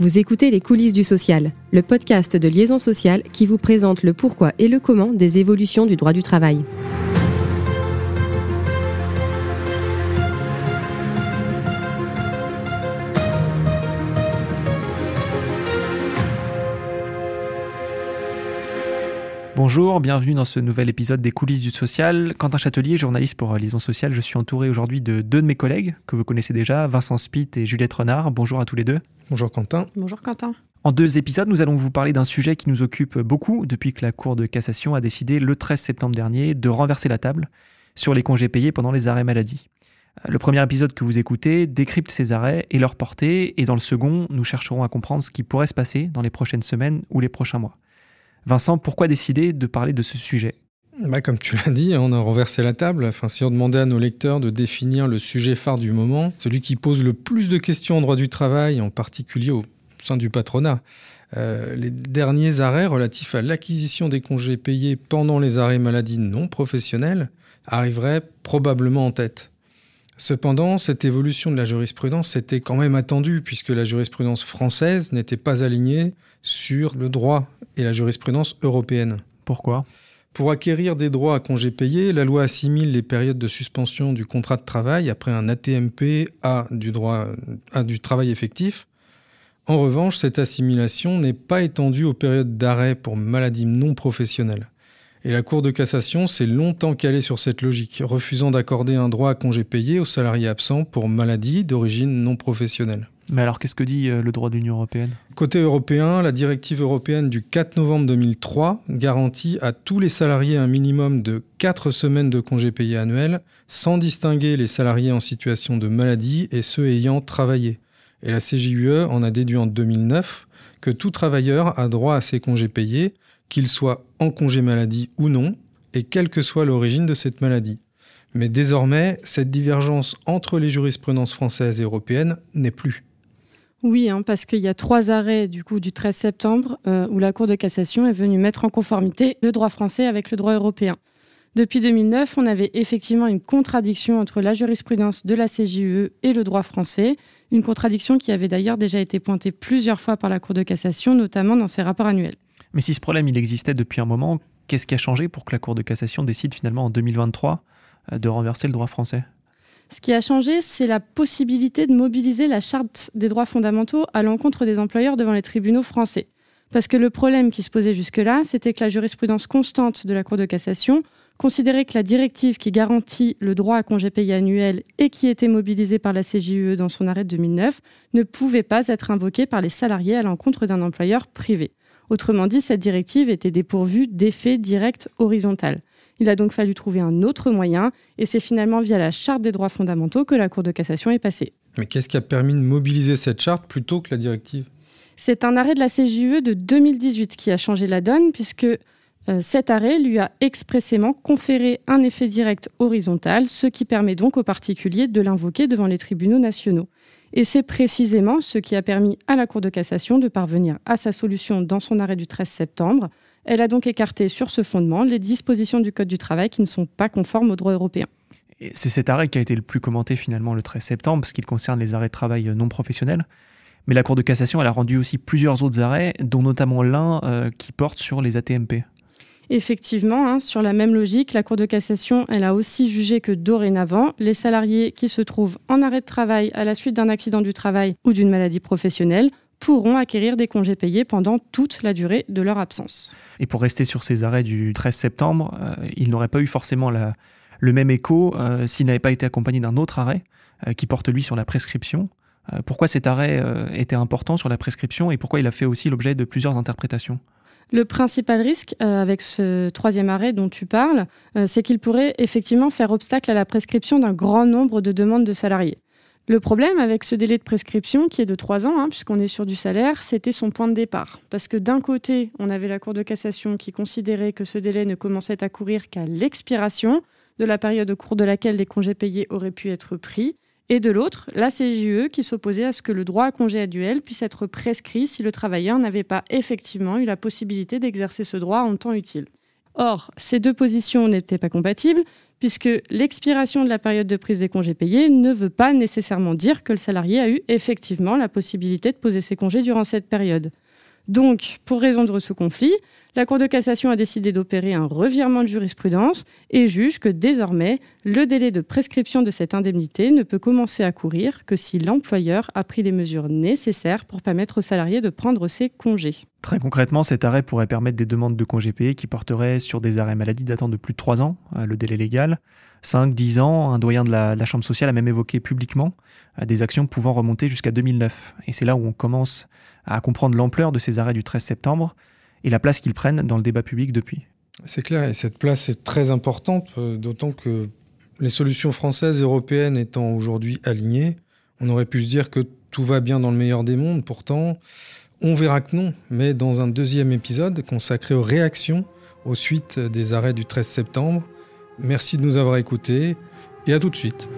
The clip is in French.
Vous écoutez Les coulisses du social, le podcast de Liaison sociale qui vous présente le pourquoi et le comment des évolutions du droit du travail. Bonjour, bienvenue dans ce nouvel épisode des coulisses du social. Quentin Châtelier, journaliste pour Liaison Sociale, je suis entouré aujourd'hui de deux de mes collègues que vous connaissez déjà, Vincent Spitt et Juliette Renard. Bonjour à tous les deux. Bonjour Quentin. Bonjour Quentin. En deux épisodes, nous allons vous parler d'un sujet qui nous occupe beaucoup depuis que la Cour de cassation a décidé le 13 septembre dernier de renverser la table sur les congés payés pendant les arrêts maladie. Le premier épisode que vous écoutez décrypte ces arrêts et leur portée, et dans le second, nous chercherons à comprendre ce qui pourrait se passer dans les prochaines semaines ou les prochains mois. Vincent, pourquoi décider de parler de ce sujet? Bah, Comme tu l'as dit, on a renversé la table. Enfin, si on demandait à nos lecteurs de définir le sujet phare du moment, celui qui pose le plus de questions en droit du travail, en particulier au sein du patronat, euh, les derniers arrêts relatifs à l'acquisition des congés payés pendant les arrêts maladie non professionnels arriveraient probablement en tête. Cependant, cette évolution de la jurisprudence était quand même attendue, puisque la jurisprudence française n'était pas alignée sur le droit et la jurisprudence européenne. Pourquoi? Pour acquérir des droits à congés payés, la loi assimile les périodes de suspension du contrat de travail après un ATMP à du droit à du travail effectif. En revanche, cette assimilation n'est pas étendue aux périodes d'arrêt pour maladie non professionnelle. Et la Cour de cassation s'est longtemps calée sur cette logique, refusant d'accorder un droit à congé payé aux salariés absents pour maladie d'origine non professionnelle. Mais alors, qu'est-ce que dit euh, le droit de l'Union européenne? Côté européen, la directive européenne du 4 novembre 2003 garantit à tous les salariés un minimum de 4 semaines de congés payés annuels, sans distinguer les salariés en situation de maladie et ceux ayant travaillé. Et la CJUE en a déduit en 2009 que tout travailleur a droit à ces congés payés, qu'il soit en congé maladie ou non, et quelle que soit l'origine de cette maladie. Mais désormais, cette divergence entre les jurisprudences françaises et européennes n'est plus. Oui, hein, parce qu'il y a trois arrêts du coup du 13 septembre euh, où la Cour de cassation est venue mettre en conformité le droit français avec le droit européen. Depuis 2009, on avait effectivement une contradiction entre la jurisprudence de la CJUE et le droit français, une contradiction qui avait d'ailleurs déjà été pointée plusieurs fois par la Cour de cassation, notamment dans ses rapports annuels. Mais si ce problème il existait depuis un moment, qu'est-ce qui a changé pour que la Cour de cassation décide finalement en 2023 euh, de renverser le droit français? Ce qui a changé, c'est la possibilité de mobiliser la charte des droits fondamentaux à l'encontre des employeurs devant les tribunaux français. Parce que le problème qui se posait jusque-là, c'était que la jurisprudence constante de la Cour de cassation considérait que la directive qui garantit le droit à congé payé annuel et qui était mobilisée par la CJUE dans son arrêt de 2009 ne pouvait pas être invoquée par les salariés à l'encontre d'un employeur privé. Autrement dit, cette directive était dépourvue d'effet direct horizontal. Il a donc fallu trouver un autre moyen, et c'est finalement via la Charte des droits fondamentaux que la Cour de cassation est passée. Mais qu'est-ce qui a permis de mobiliser cette charte plutôt que la directive? C'est un arrêt de la CJUE de 2018 qui a changé la donne, puisque euh, cet arrêt lui a expressément conféré un effet direct horizontal, ce qui permet donc aux particuliers de l'invoquer devant les tribunaux nationaux. Et c'est précisément ce qui a permis à la Cour de cassation de parvenir à sa solution dans son arrêt du 13 septembre, elle a donc écarté sur ce fondement les dispositions du Code du travail qui ne sont pas conformes au droit européen. C'est cet arrêt qui a été le plus commenté finalement le 13 septembre, parce qu'il concerne les arrêts de travail non professionnels. Mais la Cour de cassation, a rendu aussi plusieurs autres arrêts, dont notamment l'un euh, qui porte sur les ATMP. Effectivement, hein, sur la même logique, la Cour de cassation, a aussi jugé que dorénavant, les salariés qui se trouvent en arrêt de travail à la suite d'un accident du travail ou d'une maladie professionnelle pourront acquérir des congés payés pendant toute la durée de leur absence. Et pour rester sur ces arrêts du 13 septembre, euh, il n'aurait pas eu forcément le même écho euh, s'il n'avait pas été accompagné d'un autre arrêt euh, qui porte lui sur la prescription. pourquoi cet arrêt était important sur la prescription et pourquoi il a fait aussi l'objet de plusieurs interprétations? Le principal risque avec ce troisième arrêt dont tu parles, c'est qu'il pourrait effectivement faire obstacle à la prescription d'un grand nombre de demandes de salariés. Le problème avec ce délai de prescription, qui est de trois ans, hein, puisqu'on est sur du salaire, c'était son point de départ. Parce que d'un côté, on avait la Cour de cassation qui considérait que ce délai ne commençait à courir qu'à l'expiration de la période au cours de laquelle les congés payés auraient pu être pris. Et de l'autre, la CJE qui s'opposait à ce que le droit à congé annuel puisse être prescrit si le travailleur n'avait pas effectivement eu la possibilité d'exercer ce droit en temps utile. Or, ces deux positions n'étaient pas compatibles puisque l'expiration de la période de prise des congés payés ne veut pas nécessairement dire que le salarié a eu effectivement la possibilité de poser ses congés durant cette période. Donc, pour résoudre ce conflit, la Cour de cassation a décidé d'opérer un revirement de jurisprudence et juge que désormais, le délai de prescription de cette indemnité ne peut commencer à courir que si l'employeur a pris les mesures nécessaires pour permettre au salarié de prendre ses congés. Très concrètement, cet arrêt pourrait permettre des demandes de congés payés qui porteraient sur des arrêts maladie datant de plus de 3 ans, euh, le délai légal. 5, 10 ans, un doyen de la, la Chambre sociale a même évoqué publiquement euh, des actions pouvant remonter jusqu'à 2009. Et c'est là où on commence à comprendre l'ampleur de ces arrêts du 13 septembre et la place qu'ils prennent dans le débat public depuis. C'est clair, et cette place est très importante, euh, d'autant que les solutions françaises et européennes étant aujourd'hui alignées, on aurait pu se dire que tout va bien dans le meilleur des mondes. Pourtant, on verra que non. Mais dans un deuxième épisode consacré aux réactions aux suites des arrêts du 13 septembre, merci de nous avoir écoutés et à tout de suite.